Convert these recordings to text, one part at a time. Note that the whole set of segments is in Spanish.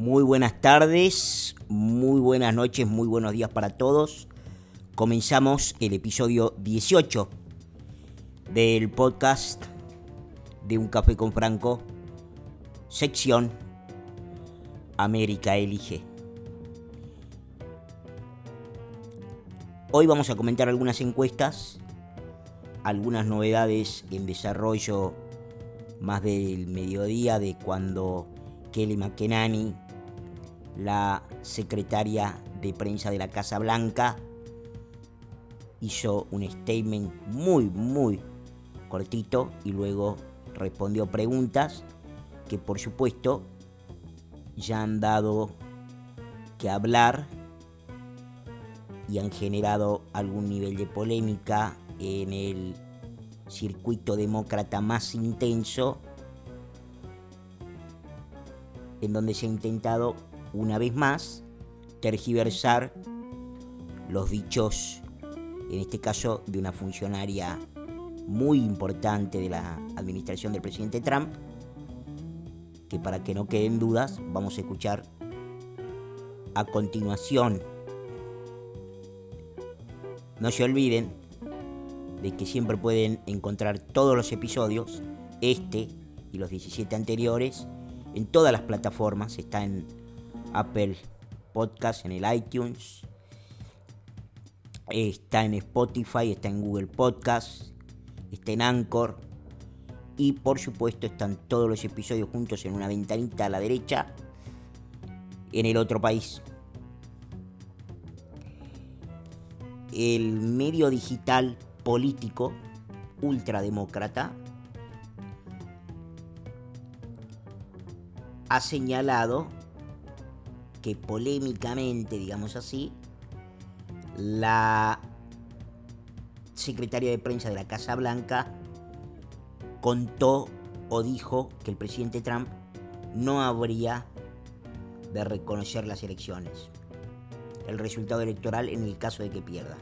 Muy buenas tardes, muy buenas noches, muy buenos días para todos. Comenzamos el episodio 18 del podcast de Un Café con Franco, sección América Elige. Hoy vamos a comentar algunas encuestas, algunas novedades en desarrollo más del mediodía de cuando Kelly McEnany, la secretaria de prensa de la Casa Blanca, hizo un statement muy, muy cortito y luego respondió preguntas que por supuesto ya han dado que hablar y han generado algún nivel de polémica en el circuito demócrata más intenso, en donde se ha intentado una vez más tergiversar los dichos, en este caso de una funcionaria muy importante de la administración del presidente Trump, que para que no queden dudas vamos a escuchar a continuación. No se olviden de que siempre pueden encontrar todos los episodios, este y los 17 anteriores, en todas las plataformas. Está en Apple Podcast, en el iTunes, está en Spotify, está en Google Podcast, está en Anchor. Y por supuesto están todos los episodios juntos en una ventanita a la derecha en el otro país. El medio digital político ultrademócrata ha señalado que polémicamente, digamos así, la secretaria de prensa de la Casa Blanca contó o dijo que el presidente Trump no habría de reconocer las elecciones, el resultado electoral en el caso de que pierda.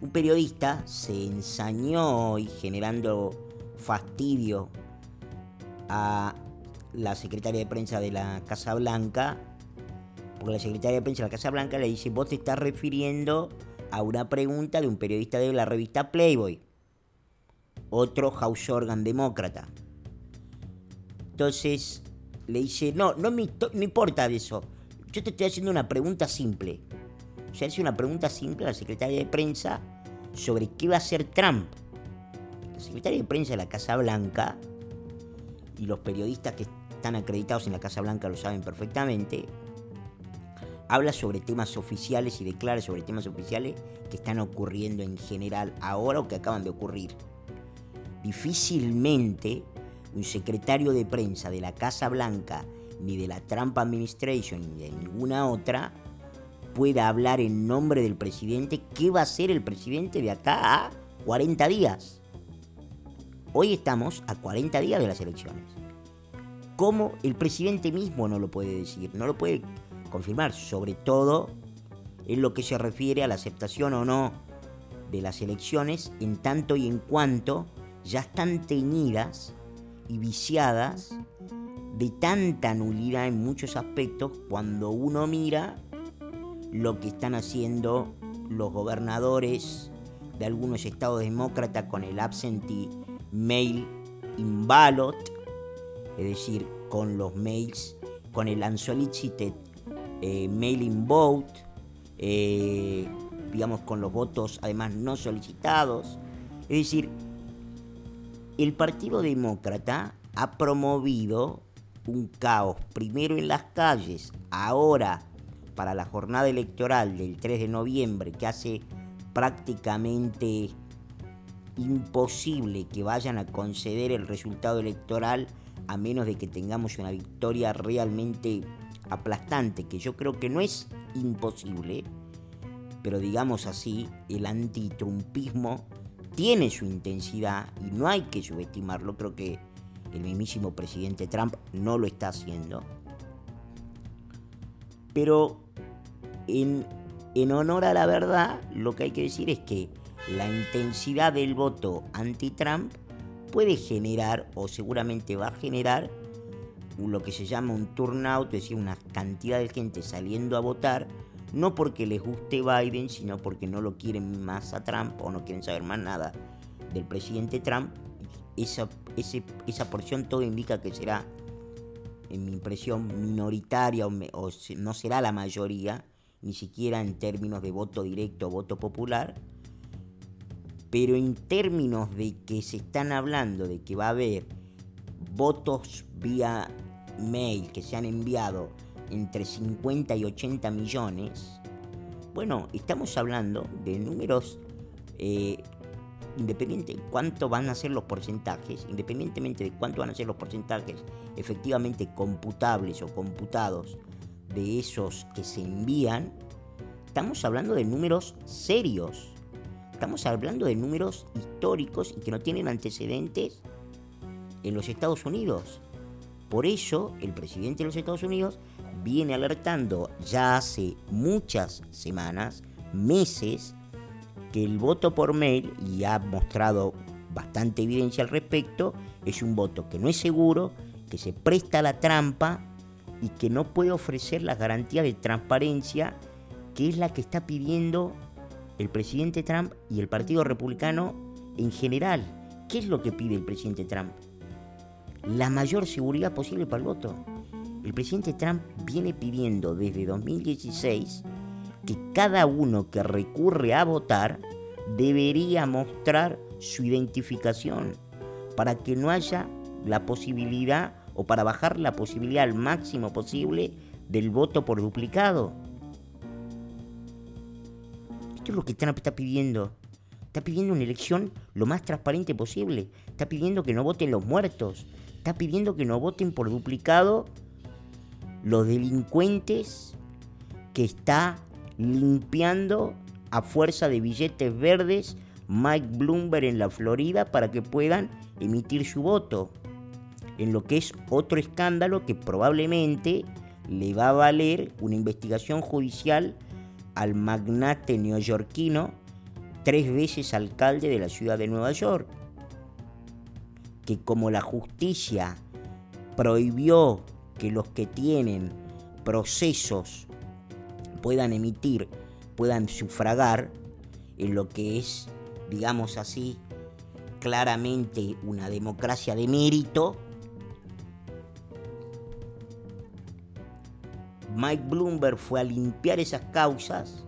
Un periodista se ensañó y generando fastidio a la secretaria de prensa de la Casa Blanca, porque la secretaria de prensa de la Casa Blanca le dice, vos te estás refiriendo a una pregunta de un periodista de la revista Playboy, otro House Organ demócrata. Entonces le dice, no, no me no importa eso, yo te estoy haciendo una pregunta simple. Se hace una pregunta simple a la secretaria de prensa sobre qué va a hacer Trump. La secretaria de prensa de la Casa Blanca y los periodistas que están acreditados en la Casa Blanca lo saben perfectamente, habla sobre temas oficiales y declara sobre temas oficiales que están ocurriendo en general ahora o que acaban de ocurrir. Difícilmente un secretario de prensa de la Casa Blanca, ni de la Trump Administration, ni de ninguna otra, pueda hablar en nombre del presidente, ¿qué va a hacer el presidente de acá a 40 días? Hoy estamos a 40 días de las elecciones. ¿Cómo el presidente mismo no lo puede decir? No lo puede confirmar, sobre todo en lo que se refiere a la aceptación o no de las elecciones, en tanto y en cuanto ya están teñidas y viciadas de tanta nulidad en muchos aspectos cuando uno mira lo que están haciendo los gobernadores de algunos estados demócratas con el absentee mail in ballot, es decir, con los mails, con el unsolicited eh, mail in vote, eh, digamos con los votos además no solicitados. Es decir, el Partido Demócrata ha promovido un caos, primero en las calles, ahora para la jornada electoral del 3 de noviembre que hace prácticamente imposible que vayan a conceder el resultado electoral a menos de que tengamos una victoria realmente aplastante, que yo creo que no es imposible, pero digamos así, el antitrumpismo tiene su intensidad y no hay que subestimarlo, creo que el mismísimo presidente Trump no lo está haciendo. Pero en, honor a la verdad, lo que hay que decir es que la intensidad del voto anti-Trump puede generar, o seguramente va a generar, lo que se llama un turnout, es decir, una cantidad de gente saliendo a votar, no porque les guste Biden, sino porque no lo quieren más a Trump o no quieren saber más nada del presidente Trump. Esa, esa porción todo indica que será, en mi impresión, minoritaria o no será la mayoría, ni siquiera en términos de voto directo o voto popular, pero en términos de que se están hablando de que va a haber votos vía mail que se han enviado entre 50 y 80 millones, bueno, estamos hablando de números eh, independiente de cuánto van a ser los porcentajes, independientemente de cuánto van a ser los porcentajes efectivamente computables o computados de esos que se envían, estamos hablando de números serios. Estamos hablando de números históricos y que no tienen antecedentes en los Estados Unidos. Por eso el presidente de los Estados Unidos viene alertando ya hace muchas semanas, meses, que el voto por mail, y ha mostrado bastante evidencia al respecto, es un voto que no es seguro, que se presta a la trampa y que no puede ofrecer las garantías de transparencia que es la que está pidiendo el presidente Trump y el Partido Republicano en general. ¿Qué es lo que pide el presidente Trump? La mayor seguridad posible para el voto. El presidente Trump viene pidiendo desde 2016 que cada uno que recurre a votar debería mostrar su identificación para que no haya la posibilidad o para bajar la posibilidad al máximo posible del voto por duplicado. Esto es lo que Trump está pidiendo. Está pidiendo una elección lo más transparente posible. Está pidiendo que no voten los muertos está pidiendo que no voten por duplicado los delincuentes que está limpiando a fuerza de billetes verdes Mike Bloomberg en la Florida para que puedan emitir su voto. En lo que es otro escándalo que probablemente le va a valer una investigación judicial al magnate neoyorquino, tres veces alcalde de la ciudad de Nueva York que como la justicia prohibió que los que tienen procesos puedan emitir, puedan sufragar en lo que es, digamos así, claramente una democracia de mérito, Mike Bloomberg fue a limpiar esas causas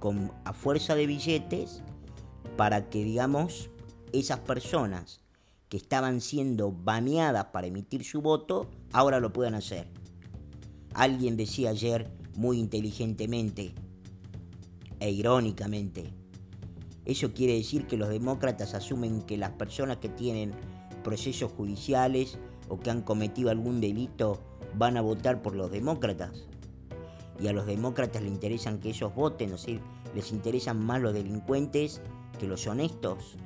con, a fuerza de billetes para que, digamos, esas personas que estaban siendo baneadas para emitir su voto, ahora lo puedan hacer. Alguien decía ayer muy inteligentemente e irónicamente, eso quiere decir que los demócratas asumen que las personas que tienen procesos judiciales o que han cometido algún delito van a votar por los demócratas. Y a los demócratas les interesan que ellos voten, o sea, les interesan más los delincuentes que los honestos.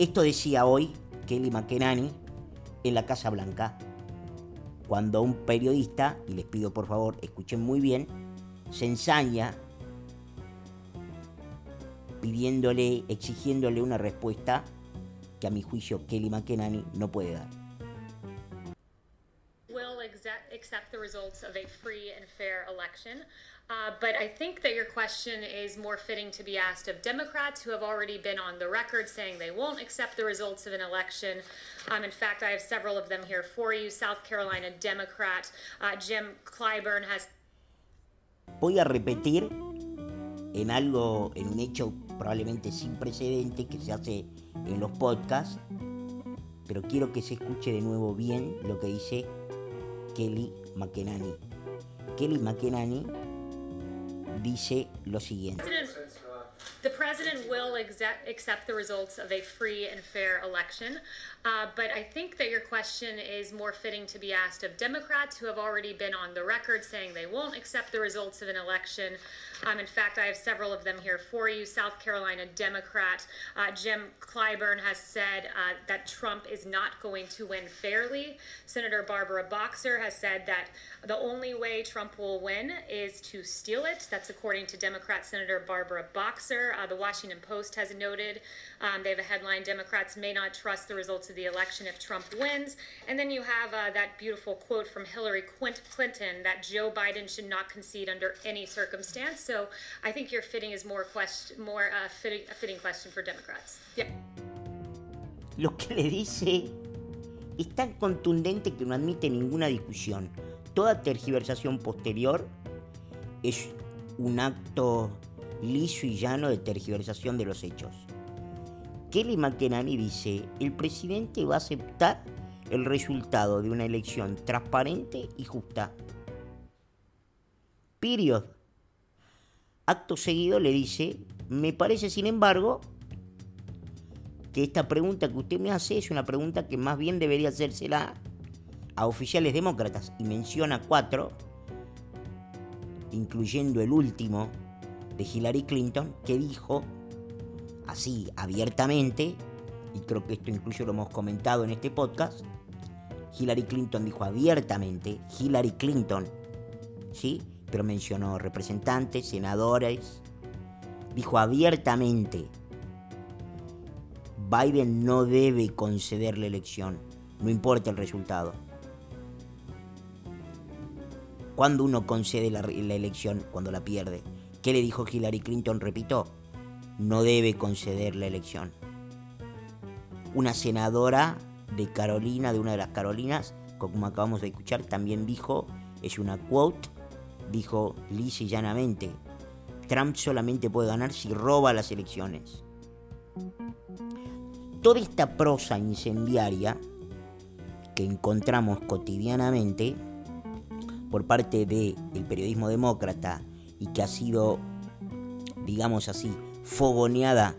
Esto decía hoy Kelly McEnany en la Casa Blanca, cuando un periodista, y les pido por favor escuchen muy bien, se ensaña pidiéndole, exigiéndole una respuesta que a mi juicio Kelly McEnany no puede dar. accept the results of a free and fair election. Uh, but I think that your question is more fitting to be asked of Democrats who have already been on the record saying they won't accept the results of an election. Um, in fact, I have several of them here for you. South Carolina Democrat uh, Jim Clyburn has. Voy a repetir en algo, en un hecho probablemente sin precedente que se hace en los podcasts, pero quiero que se escuche de nuevo bien lo que dice Kelly McEnany. Kelly McEnany dice lo siguiente. The president will accept the results of a free and fair election. Uh, but I think that your question is more fitting to be asked of Democrats who have already been on the record saying they won't accept the results of an election. Um, in fact, I have several of them here for you. South Carolina Democrat uh, Jim Clyburn has said uh, that Trump is not going to win fairly. Senator Barbara Boxer has said that the only way Trump will win is to steal it. That's according to Democrat Senator Barbara Boxer. Uh, the Washington Post has noted. Um, they have a headline Democrats may not trust the results of the election if Trump wins. And then you have uh, that beautiful quote from Hillary Clinton that Joe Biden should not concede under any circumstance. So I think your fitting is more, question, more uh, fitting, a fitting question for Democrats. Yeah. Lo que le dice es tan contundente que no admite ninguna discusión. Toda tergiversación posterior es un acto liso y llano de tergiversación de los hechos. Kelly McEnany dice, el presidente va a aceptar el resultado de una elección transparente y justa. Period. Acto seguido le dice, me parece sin embargo que esta pregunta que usted me hace es una pregunta que más bien debería hacérsela a oficiales demócratas y menciona cuatro, incluyendo el último de Hillary Clinton, que dijo así abiertamente, y creo que esto incluso lo hemos comentado en este podcast, Hillary Clinton dijo abiertamente, Hillary Clinton, ¿sí? Pero mencionó representantes, senadores, dijo abiertamente, Biden no debe conceder la elección, no importa el resultado. ¿Cuándo uno concede la, la elección? Cuando la pierde. ¿Qué le dijo Hillary Clinton? Repito, no debe conceder la elección. Una senadora de Carolina, de una de las Carolinas, como acabamos de escuchar, también dijo, es una quote, dijo lisa y llanamente, Trump solamente puede ganar si roba las elecciones. Toda esta prosa incendiaria que encontramos cotidianamente por parte del periodismo demócrata y que ha sido, digamos así, fogoneada,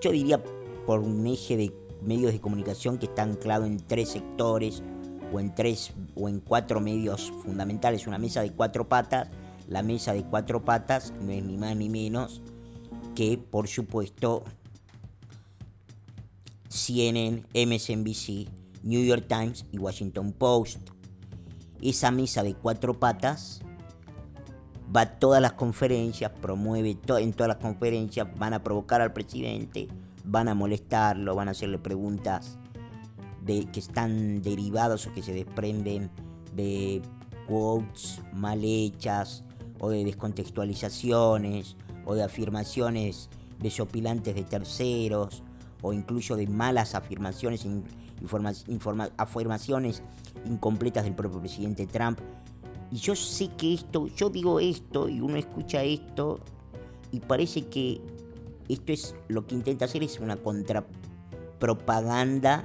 yo diría por un eje de medios de comunicación que está anclado en tres sectores o en tres o en cuatro medios fundamentales, una mesa de cuatro patas, la mesa de cuatro patas no es ni más ni menos que, por supuesto, CNN, MSNBC, New York Times y Washington Post. Esa mesa de cuatro patas va a todas las conferencias, promueve en todas las conferencias, van a provocar al presidente, van a molestarlo, van a hacerle preguntas de, que están derivadas o que se desprenden de quotes mal hechas o de descontextualizaciones o de afirmaciones desopilantes de terceros o incluso de malas afirmaciones, afirmaciones incompletas del propio presidente Trump y yo sé que esto, yo digo esto y uno escucha esto y parece que esto es lo que intenta hacer es una contrapropaganda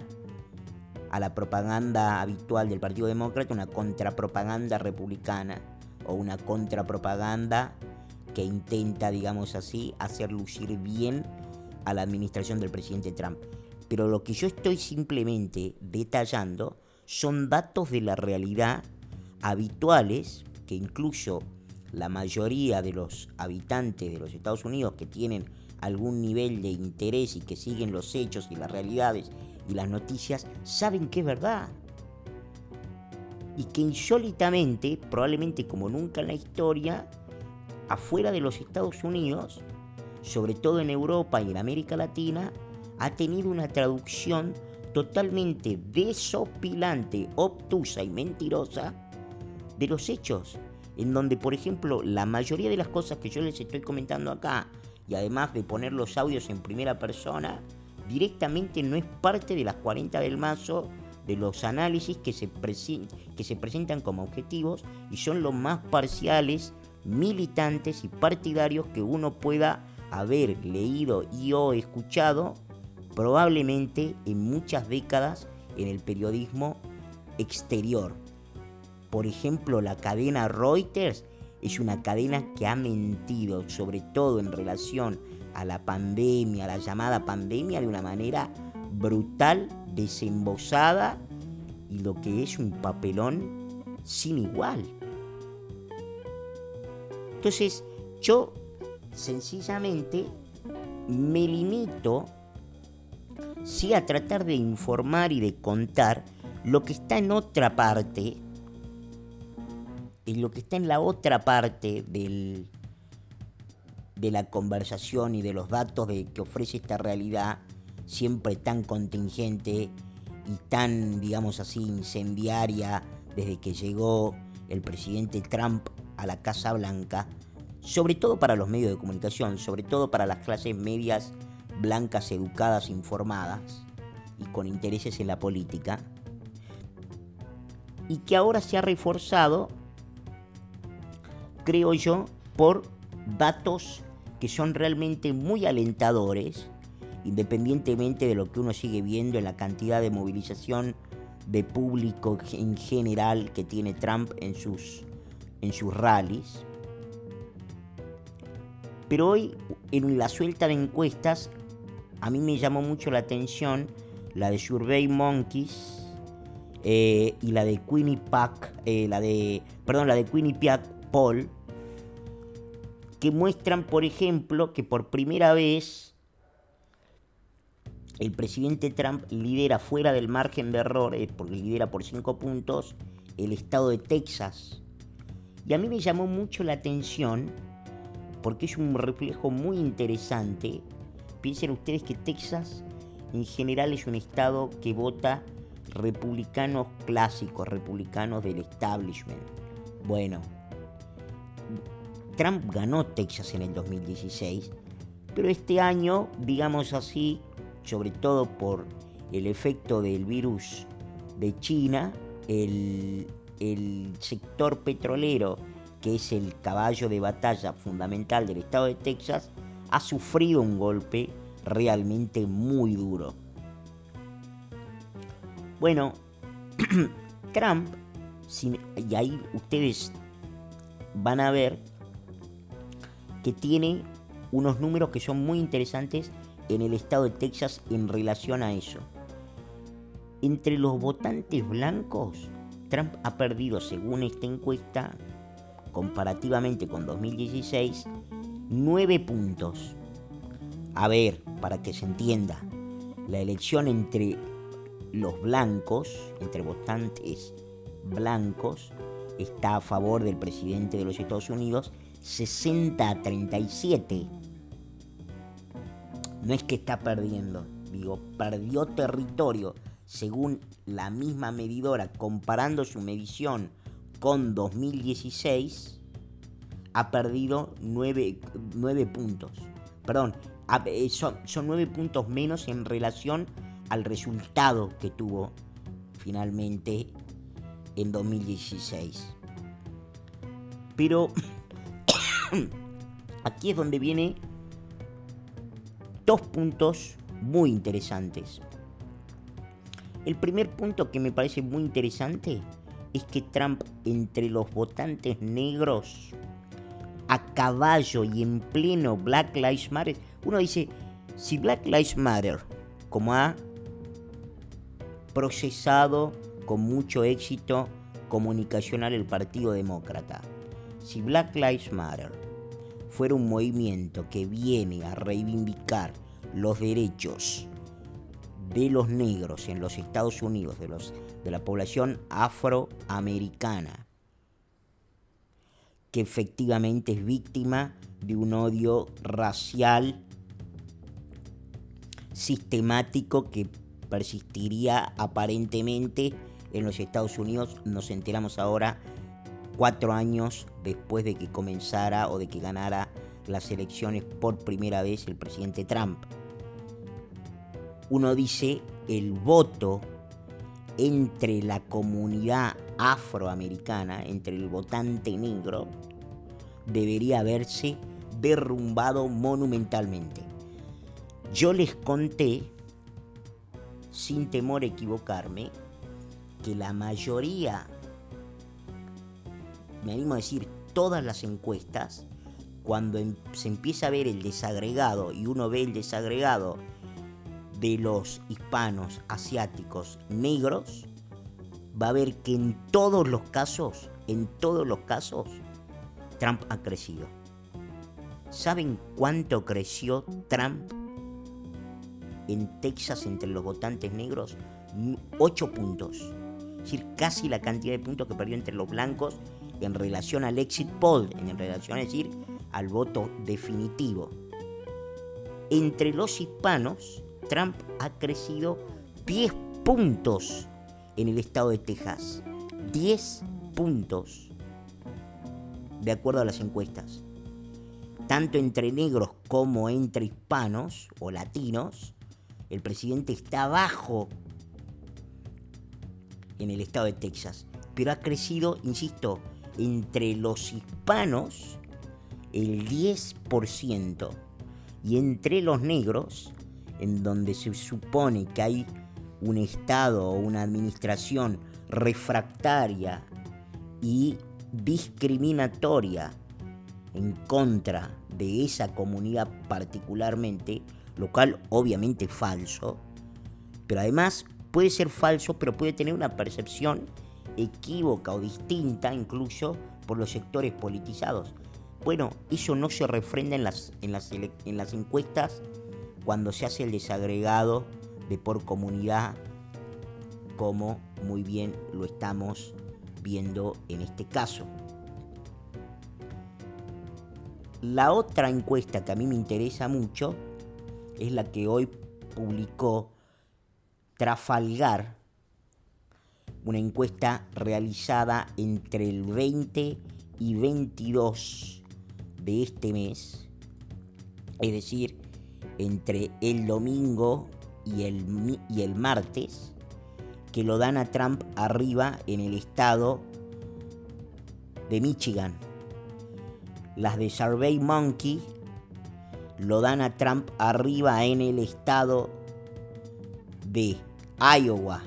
a la propaganda habitual del Partido Demócrata, una contrapropaganda republicana o una contrapropaganda que intenta, digamos así, hacer lucir bien a la administración del presidente Trump. Pero lo que yo estoy simplemente detallando son datos de la realidad habituales que incluso la mayoría de los habitantes de los Estados Unidos que tienen algún nivel de interés y que siguen los hechos y las realidades y las noticias saben que es verdad. Y que insólitamente, probablemente como nunca en la historia, afuera de los Estados Unidos, sobre todo en Europa y en América Latina, ha tenido una traducción totalmente desopilante, obtusa y mentirosa de los hechos, en donde, por ejemplo, la mayoría de las cosas que yo les estoy comentando acá, y además de poner los audios en primera persona, directamente no es parte de las 40 del mazo de los análisis que se, que se presentan como objetivos y son los más parciales, militantes y partidarios que uno pueda haber leído y o escuchado probablemente en muchas décadas en el periodismo exterior. Por ejemplo, la cadena Reuters es una cadena que ha mentido, sobre todo en relación a la pandemia, a la llamada pandemia, de una manera brutal, desembosada y lo que es un papelón sin igual. Entonces, yo sencillamente me limito sí a tratar de informar y de contar lo que está en otra parte lo que está en la otra parte del, de la conversación y de los datos de, que ofrece esta realidad, siempre tan contingente y tan, digamos así, incendiaria desde que llegó el presidente Trump a la Casa Blanca, sobre todo para los medios de comunicación, sobre todo para las clases medias blancas, educadas, informadas y con intereses en la política, y que ahora se ha reforzado, creo yo, por datos que son realmente muy alentadores, independientemente de lo que uno sigue viendo en la cantidad de movilización de público en general que tiene Trump en sus, en sus rallies. Pero hoy, en la suelta de encuestas, a mí me llamó mucho la atención la de Survey Monkeys eh, y la de Quinnipiac, eh, la de, perdón, la de Quinnipiac Poll, que muestran, por ejemplo, que por primera vez el presidente Trump lidera fuera del margen de error, porque lidera por 5 puntos, el estado de Texas. Y a mí me llamó mucho la atención, porque es un reflejo muy interesante. Piensen ustedes que Texas en general es un estado que vota republicanos clásicos, republicanos del establishment. Bueno, Trump ganó Texas en el 2016, pero este año, digamos así, sobre todo por el efecto del virus de China, el, sector petrolero, que es el caballo de batalla fundamental del estado de Texas, ha sufrido un golpe realmente muy duro. Bueno, Trump, y ahí ustedes van a ver que tiene unos números que son muy interesantes en el estado de Texas en relación a eso. Entre los votantes blancos, Trump ha perdido, según esta encuesta, comparativamente con 2016, 9 puntos. A ver, para que se entienda, la elección entre los blancos, entre votantes blancos, está a favor del presidente de los Estados Unidos 60 a 37. No es que está perdiendo, digo, perdió territorio según la misma medidora, comparando su medición con 2016, ha perdido 9, 9 puntos. Perdón, eh, son, son 9 puntos menos en relación al resultado que tuvo finalmente en 2016. Pero aquí es donde viene dos puntos muy interesantes. El primer punto que me parece muy interesante es que Trump entre los votantes negros a caballo y en pleno Black Lives Matter, uno dice, si Black Lives Matter, como ha procesado con mucho éxito comunicacional el Partido Demócrata, si Black Lives Matter fuera un movimiento que viene a reivindicar los derechos de los negros en los Estados Unidos, de, los, de la población afroamericana, que efectivamente es víctima de un odio racial sistemático que persistiría aparentemente en los Estados Unidos. Nos enteramos ahora cuatro años después de que comenzara o de que ganara las elecciones por primera vez el presidente Trump. Uno dice el voto entre la comunidad afroamericana, entre el votante negro, debería haberse derrumbado monumentalmente. Yo les conté, sin temor a equivocarme, que la mayoría me animo a decir, todas las encuestas, cuando em, se empieza a ver el desagregado y uno ve el desagregado de los hispanos, asiáticos, negros, va a ver que en todos los casos, en todos los casos, Trump ha crecido. ¿Saben cuánto creció Trump en Texas entre los votantes negros? 8 puntos. Es decir, casi la cantidad de puntos que perdió entre los blancos en relación al exit poll, en relación a decir al voto definitivo. Entre los hispanos, Trump ha crecido 10 puntos en el estado de Texas. 10 puntos, de acuerdo a las encuestas. Tanto entre negros como entre hispanos o latinos, el presidente está abajo en el estado de Texas. Pero ha crecido, insisto, entre los hispanos el 10% y entre los negros, en donde se supone que hay un Estado o una administración refractaria y discriminatoria en contra de esa comunidad particularmente, lo cual obviamente es falso, pero además puede ser falso, pero puede tener una percepción equívoca o distinta incluso por los sectores politizados. Bueno, eso no se refrenda en las, en las, en las encuestas cuando se hace el desagregado de por comunidad, como muy bien lo estamos viendo en este caso. La otra encuesta que a mí me interesa mucho es la que hoy publicó Trafalgar, una encuesta realizada entre el 20 y 22 de este mes, es decir, entre el domingo y el, y el martes, que lo dan a Trump arriba en el estado de Michigan. Las de Survey Monkey lo dan a Trump arriba en el estado de Iowa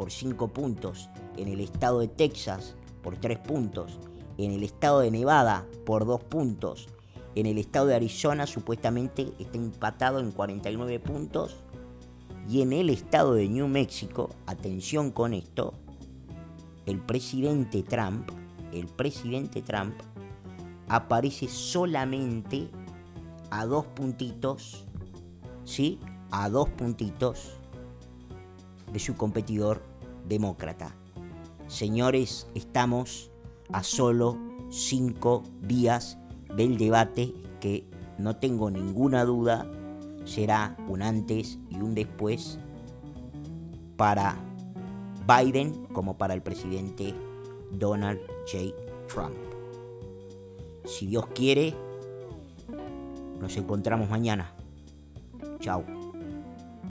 por 5 puntos, en el estado de Texas por 3 puntos, en el estado de Nevada por 2 puntos, en el estado de Arizona supuestamente está empatado en 49 puntos y en el estado de New Mexico, atención con esto, el presidente Trump, el presidente Trump aparece solamente a dos puntitos, ¿sí? A dos puntitos de su competidor demócrata. Señores, estamos a solo cinco días del debate que no tengo ninguna duda será un antes y un después para Biden como para el presidente Donald J. Trump. Si Dios quiere, nos encontramos mañana. Chao.